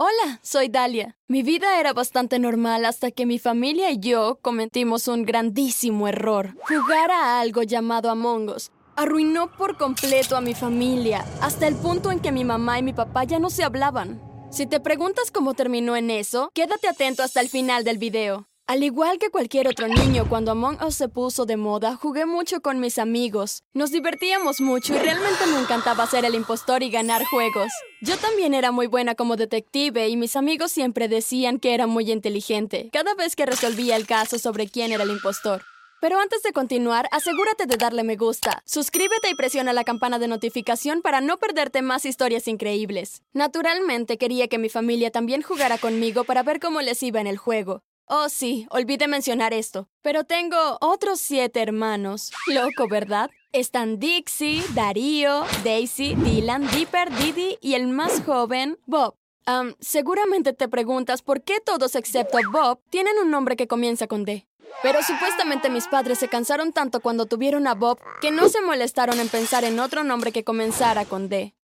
Hola, soy Dalia. Mi vida era bastante normal hasta que mi familia y yo cometimos un grandísimo error. Jugar a algo llamado Among Us arruinó por completo a mi familia, hasta el punto en que mi mamá y mi papá ya no se hablaban. Si te preguntas cómo terminó en eso, quédate atento hasta el final del video. Al igual que cualquier otro niño, cuando Among Us se puso de moda, jugué mucho con mis amigos. Nos divertíamos mucho y realmente me encantaba ser el impostor y ganar juegos. Yo también era muy buena como detective y mis amigos siempre decían que era muy inteligente, cada vez que resolvía el caso sobre quién era el impostor. Pero antes de continuar, asegúrate de darle me gusta, suscríbete y presiona la campana de notificación para no perderte más historias increíbles. Naturalmente quería que mi familia también jugara conmigo para ver cómo les iba en el juego. Oh, sí, olvidé mencionar esto. Pero tengo otros siete hermanos. Loco, ¿verdad? Están Dixie, Darío, Daisy, Dylan, Dipper, Didi y el más joven, Bob. seguramente te preguntas por qué todos excepto Bob tienen un nombre que comienza con D. Pero supuestamente mis padres se cansaron tanto cuando tuvieron a Bob que no se molestaron en pensar en otro nombre que comenzara con D.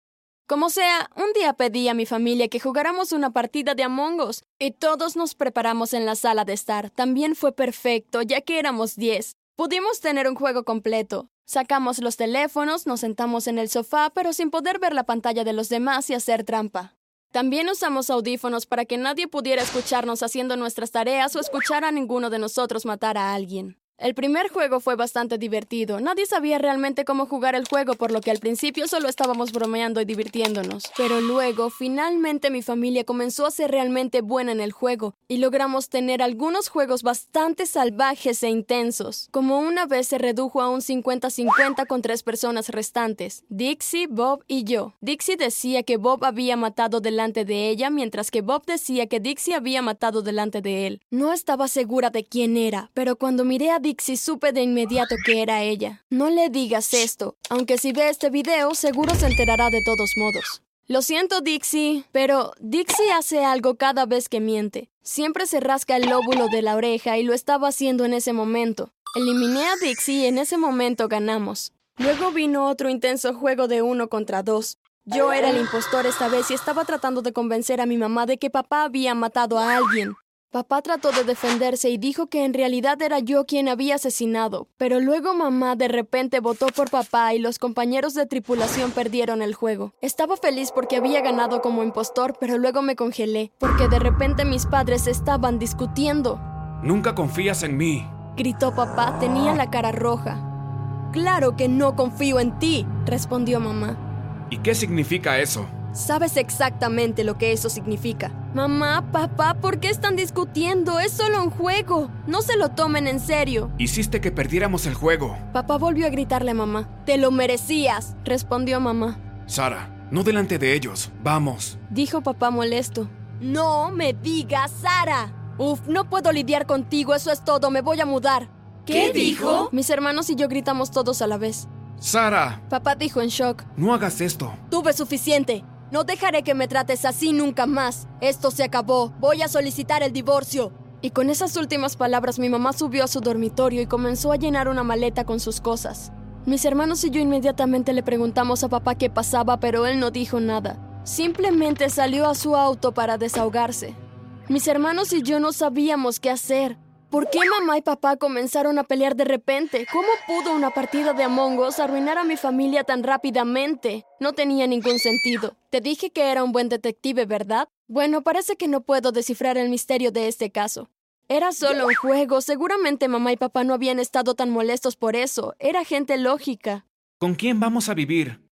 Como sea, un día pedí a mi familia que jugáramos una partida de Among Us y todos nos preparamos en la sala de estar. También fue perfecto, ya que éramos 10. Pudimos tener un juego completo. Sacamos los teléfonos, nos sentamos en el sofá, pero sin poder ver la pantalla de los demás y hacer trampa. También usamos audífonos para que nadie pudiera escucharnos haciendo nuestras tareas o escuchar a ninguno de nosotros matar a alguien. El primer juego fue bastante divertido. Nadie sabía realmente cómo jugar el juego, por lo que al principio solo estábamos bromeando y divirtiéndonos. Pero luego, finalmente mi familia comenzó a ser realmente buena en el juego, y logramos tener algunos juegos bastante salvajes e intensos. Como una vez se redujo a un 50-50 con tres personas restantes, Dixie, Bob y yo. Dixie decía que Bob había matado delante de ella, mientras que Bob decía que Dixie había matado delante de él. No estaba segura de quién era, pero cuando miré a Dixie supe de inmediato que era ella. No le digas esto, aunque si ve este video seguro se enterará de todos modos. Lo siento, Dixie, pero Dixie hace algo cada vez que miente. Siempre se rasca el lóbulo de la oreja y lo estaba haciendo en ese momento. Eliminé a Dixie y en ese momento ganamos. Luego vino otro intenso juego de uno contra dos. Yo era el impostor esta vez y estaba tratando de convencer a mi mamá de que papá había matado a alguien. Papá trató de defenderse y dijo que en realidad era yo quien había asesinado, pero luego mamá de repente votó por papá y los compañeros de tripulación perdieron el juego. Estaba feliz porque había ganado como impostor, pero luego me congelé, porque de repente mis padres estaban discutiendo. Nunca confías en mí, gritó papá, tenía la cara roja. Claro que no confío en ti, respondió mamá. ¿Y qué significa eso? Sabes exactamente lo que eso significa. Mamá, papá, ¿por qué están discutiendo? Es solo un juego. No se lo tomen en serio. Hiciste que perdiéramos el juego. Papá volvió a gritarle a mamá. Te lo merecías, respondió mamá. Sara, no delante de ellos. Vamos. Dijo papá molesto. No me digas, Sara. Uf, no puedo lidiar contigo, eso es todo, me voy a mudar. ¿Qué dijo? Mis hermanos y yo gritamos todos a la vez. Sara. Papá dijo en shock. No hagas esto. Tuve suficiente. No dejaré que me trates así nunca más. Esto se acabó. Voy a solicitar el divorcio. Y con esas últimas palabras mi mamá subió a su dormitorio y comenzó a llenar una maleta con sus cosas. Mis hermanos y yo inmediatamente le preguntamos a papá qué pasaba, pero él no dijo nada. Simplemente salió a su auto para desahogarse. Mis hermanos y yo no sabíamos qué hacer. ¿Por qué mamá y papá comenzaron a pelear de repente? ¿Cómo pudo una partida de Among Us arruinar a mi familia tan rápidamente? No tenía ningún sentido. Te dije que era un buen detective, ¿verdad? Bueno, parece que no puedo descifrar el misterio de este caso. Era solo un juego. Seguramente mamá y papá no habían estado tan molestos por eso. Era gente lógica. ¿Con quién vamos a vivir?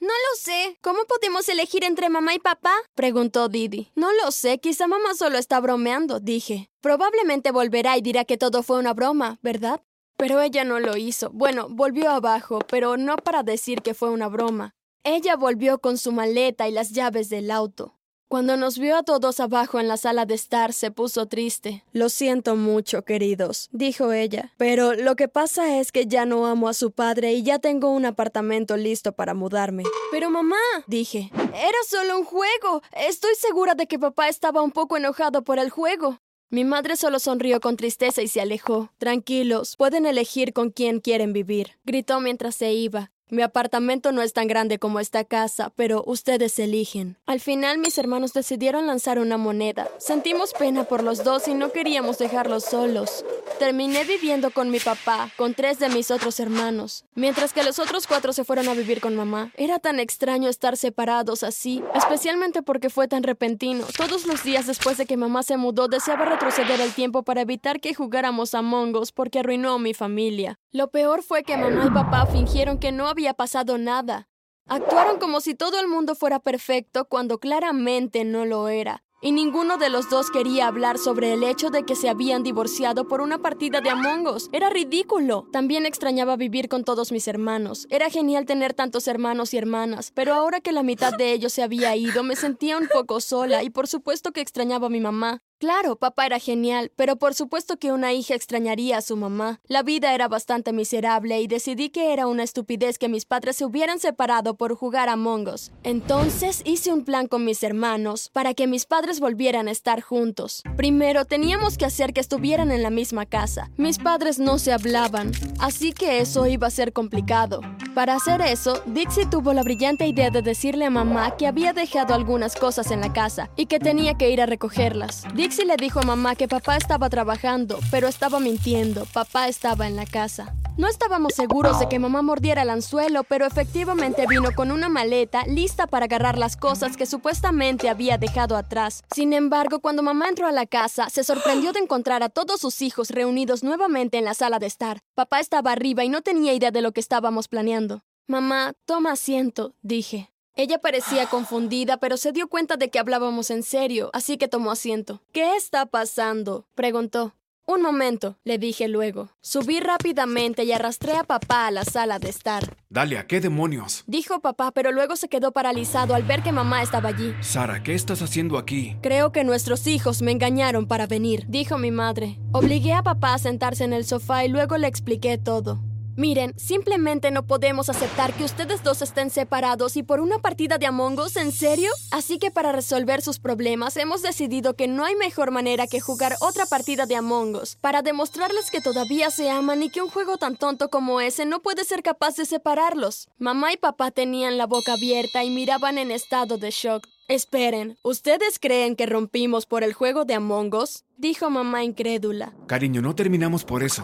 No lo sé. ¿Cómo podemos elegir entre mamá y papá? preguntó Didi. No lo sé, quizá mamá solo está bromeando, dije. Probablemente volverá y dirá que todo fue una broma, ¿verdad? Pero ella no lo hizo. Bueno, volvió abajo, pero no para decir que fue una broma. Ella volvió con su maleta y las llaves del auto. Cuando nos vio a todos abajo en la sala de estar, se puso triste. Lo siento mucho, queridos, dijo ella. Pero lo que pasa es que ya no amo a su padre y ya tengo un apartamento listo para mudarme. Pero mamá, dije, era solo un juego. Estoy segura de que papá estaba un poco enojado por el juego. Mi madre solo sonrió con tristeza y se alejó. Tranquilos, pueden elegir con quién quieren vivir, gritó mientras se iba. Mi apartamento no es tan grande como esta casa, pero ustedes eligen. Al final mis hermanos decidieron lanzar una moneda. Sentimos pena por los dos y no queríamos dejarlos solos. Terminé viviendo con mi papá, con tres de mis otros hermanos, mientras que los otros cuatro se fueron a vivir con mamá. Era tan extraño estar separados así, especialmente porque fue tan repentino. Todos los días después de que mamá se mudó deseaba retroceder el tiempo para evitar que jugáramos a Mongos porque arruinó a mi familia. Lo peor fue que mamá y papá fingieron que no había pasado nada. Actuaron como si todo el mundo fuera perfecto cuando claramente no lo era. Y ninguno de los dos quería hablar sobre el hecho de que se habían divorciado por una partida de Among Us. Era ridículo. También extrañaba vivir con todos mis hermanos. Era genial tener tantos hermanos y hermanas, pero ahora que la mitad de ellos se había ido, me sentía un poco sola y por supuesto que extrañaba a mi mamá. Claro, papá era genial, pero por supuesto que una hija extrañaría a su mamá. La vida era bastante miserable y decidí que era una estupidez que mis padres se hubieran separado por jugar a Mongos. Entonces hice un plan con mis hermanos para que mis padres volvieran a estar juntos. Primero teníamos que hacer que estuvieran en la misma casa. Mis padres no se hablaban, así que eso iba a ser complicado. Para hacer eso, Dixie tuvo la brillante idea de decirle a mamá que había dejado algunas cosas en la casa y que tenía que ir a recogerlas. Le dijo a mamá que papá estaba trabajando, pero estaba mintiendo. Papá estaba en la casa. No estábamos seguros de que mamá mordiera el anzuelo, pero efectivamente vino con una maleta lista para agarrar las cosas que supuestamente había dejado atrás. Sin embargo, cuando mamá entró a la casa, se sorprendió de encontrar a todos sus hijos reunidos nuevamente en la sala de estar. Papá estaba arriba y no tenía idea de lo que estábamos planeando. Mamá, toma asiento, dije. Ella parecía confundida, pero se dio cuenta de que hablábamos en serio, así que tomó asiento. ¿Qué está pasando? preguntó. Un momento, le dije luego. Subí rápidamente y arrastré a papá a la sala de estar. Dalia, ¿qué demonios? Dijo papá, pero luego se quedó paralizado al ver que mamá estaba allí. Sara, ¿qué estás haciendo aquí? Creo que nuestros hijos me engañaron para venir, dijo mi madre. Obligué a papá a sentarse en el sofá y luego le expliqué todo. Miren, simplemente no podemos aceptar que ustedes dos estén separados y por una partida de Among Us, ¿en serio? Así que para resolver sus problemas hemos decidido que no hay mejor manera que jugar otra partida de Among Us, para demostrarles que todavía se aman y que un juego tan tonto como ese no puede ser capaz de separarlos. Mamá y papá tenían la boca abierta y miraban en estado de shock. Esperen, ¿ustedes creen que rompimos por el juego de Among Us? Dijo mamá incrédula. Cariño, no terminamos por eso.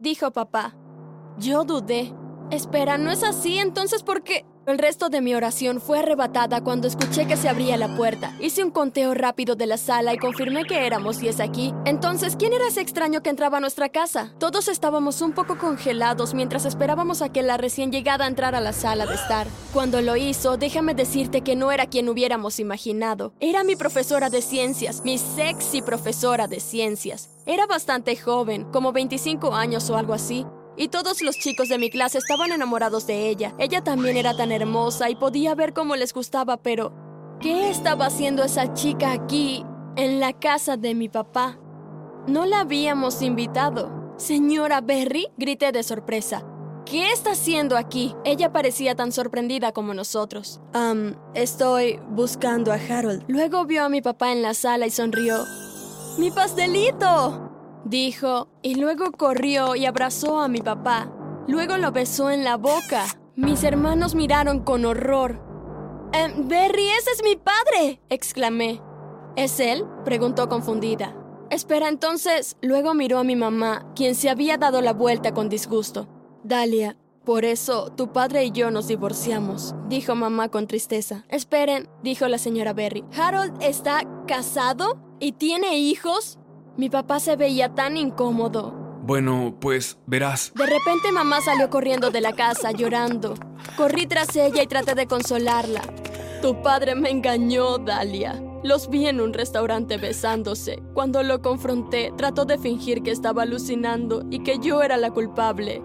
Dijo papá. Yo dudé. Espera, ¿no es así? Entonces, ¿por qué? El resto de mi oración fue arrebatada cuando escuché que se abría la puerta. Hice un conteo rápido de la sala y confirmé que éramos diez aquí. Entonces, ¿quién era ese extraño que entraba a nuestra casa? Todos estábamos un poco congelados mientras esperábamos a que la recién llegada entrara a la sala de estar. Cuando lo hizo, déjame decirte que no era quien hubiéramos imaginado. Era mi profesora de ciencias, mi sexy profesora de ciencias. Era bastante joven, como 25 años o algo así. Y todos los chicos de mi clase estaban enamorados de ella. Ella también era tan hermosa y podía ver cómo les gustaba, pero ¿qué estaba haciendo esa chica aquí, en la casa de mi papá? No la habíamos invitado. Señora Berry, grité de sorpresa. ¿Qué está haciendo aquí? Ella parecía tan sorprendida como nosotros. Um, estoy buscando a Harold. Luego vio a mi papá en la sala y sonrió. ¡Mi pastelito! Dijo, y luego corrió y abrazó a mi papá. Luego lo besó en la boca. Mis hermanos miraron con horror. Eh, Berry, ese es mi padre, exclamé. ¿Es él? preguntó confundida. Espera, entonces. Luego miró a mi mamá, quien se había dado la vuelta con disgusto. Dalia, por eso tu padre y yo nos divorciamos, dijo mamá con tristeza. Esperen, dijo la señora Berry. ¿Harold está casado? ¿Y tiene hijos? Mi papá se veía tan incómodo. Bueno, pues verás. De repente mamá salió corriendo de la casa, llorando. Corrí tras ella y traté de consolarla. Tu padre me engañó, Dalia. Los vi en un restaurante besándose. Cuando lo confronté, trató de fingir que estaba alucinando y que yo era la culpable.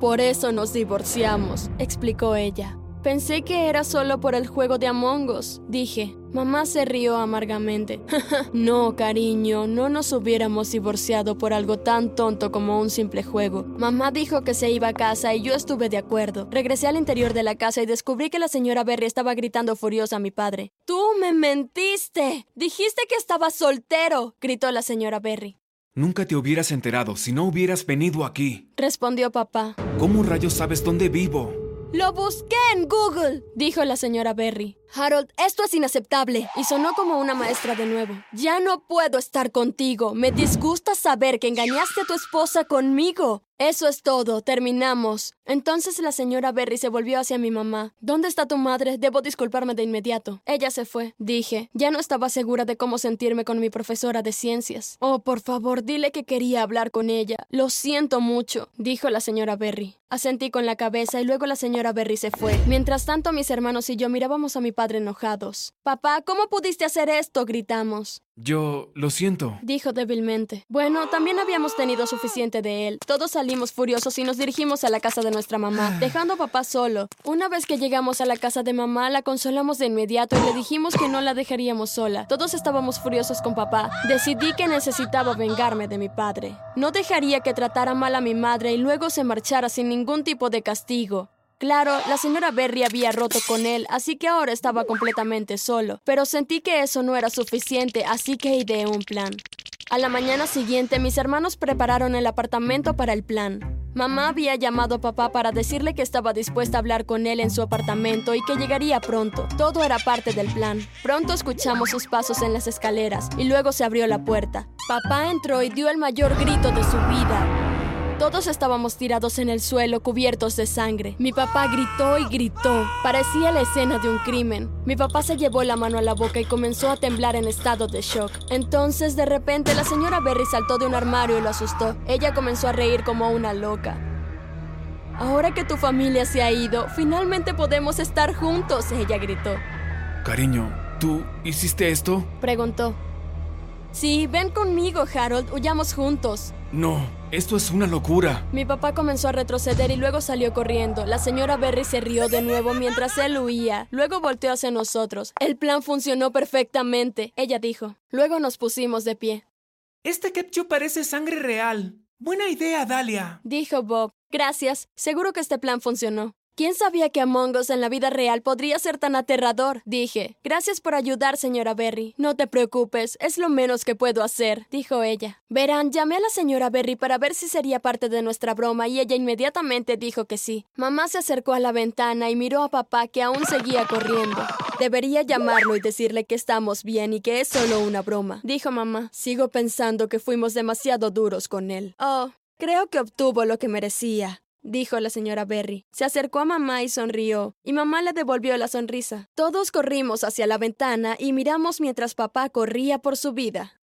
Por eso nos divorciamos, explicó ella. Pensé que era solo por el juego de Among Us, dije. Mamá se rió amargamente. no, cariño, no nos hubiéramos divorciado por algo tan tonto como un simple juego. Mamá dijo que se iba a casa y yo estuve de acuerdo. Regresé al interior de la casa y descubrí que la señora Berry estaba gritando furiosa a mi padre. ¡Tú me mentiste! Dijiste que estaba soltero, gritó la señora Berry. Nunca te hubieras enterado si no hubieras venido aquí. Respondió papá. ¿Cómo rayos sabes dónde vivo? Lo busqué en Google, dijo la señora Berry. Harold, esto es inaceptable. Y sonó como una maestra de nuevo. Ya no puedo estar contigo. Me disgusta saber que engañaste a tu esposa conmigo. Eso es todo, terminamos. Entonces la señora Berry se volvió hacia mi mamá. ¿Dónde está tu madre? Debo disculparme de inmediato. Ella se fue, dije. Ya no estaba segura de cómo sentirme con mi profesora de ciencias. Oh, por favor, dile que quería hablar con ella. Lo siento mucho, dijo la señora Berry. Asentí con la cabeza y luego la señora Berry se fue. Mientras tanto, mis hermanos y yo mirábamos a mi padre enojados. Papá, ¿cómo pudiste hacer esto? gritamos. Yo lo siento, dijo débilmente. Bueno, también habíamos tenido suficiente de él. Todos salimos furiosos y nos dirigimos a la casa de nuestra mamá, dejando a papá solo. Una vez que llegamos a la casa de mamá, la consolamos de inmediato y le dijimos que no la dejaríamos sola. Todos estábamos furiosos con papá. Decidí que necesitaba vengarme de mi padre. No dejaría que tratara mal a mi madre y luego se marchara sin ningún tipo de castigo. Claro, la señora Berry había roto con él, así que ahora estaba completamente solo. Pero sentí que eso no era suficiente, así que ideé un plan. A la mañana siguiente, mis hermanos prepararon el apartamento para el plan. Mamá había llamado a papá para decirle que estaba dispuesta a hablar con él en su apartamento y que llegaría pronto. Todo era parte del plan. Pronto escuchamos sus pasos en las escaleras y luego se abrió la puerta. Papá entró y dio el mayor grito de su vida. Todos estábamos tirados en el suelo cubiertos de sangre. Mi papá gritó y gritó. Parecía la escena de un crimen. Mi papá se llevó la mano a la boca y comenzó a temblar en estado de shock. Entonces, de repente, la señora Berry saltó de un armario y lo asustó. Ella comenzó a reír como una loca. Ahora que tu familia se ha ido, finalmente podemos estar juntos, ella gritó. Cariño, ¿tú hiciste esto? Preguntó. Sí, ven conmigo, Harold, huyamos juntos. No, esto es una locura. Mi papá comenzó a retroceder y luego salió corriendo. La señora Berry se rió de nuevo mientras él huía. Luego volteó hacia nosotros. El plan funcionó perfectamente, ella dijo. Luego nos pusimos de pie. Este ketchup parece sangre real. Buena idea, Dalia. Dijo Bob. Gracias. Seguro que este plan funcionó. ¿Quién sabía que Among Us en la vida real podría ser tan aterrador? Dije. Gracias por ayudar, señora Berry. No te preocupes, es lo menos que puedo hacer, dijo ella. Verán, llamé a la señora Berry para ver si sería parte de nuestra broma y ella inmediatamente dijo que sí. Mamá se acercó a la ventana y miró a papá que aún seguía corriendo. Debería llamarlo y decirle que estamos bien y que es solo una broma, dijo mamá. Sigo pensando que fuimos demasiado duros con él. Oh, creo que obtuvo lo que merecía dijo la señora Berry. Se acercó a mamá y sonrió, y mamá le devolvió la sonrisa. Todos corrimos hacia la ventana y miramos mientras papá corría por su vida.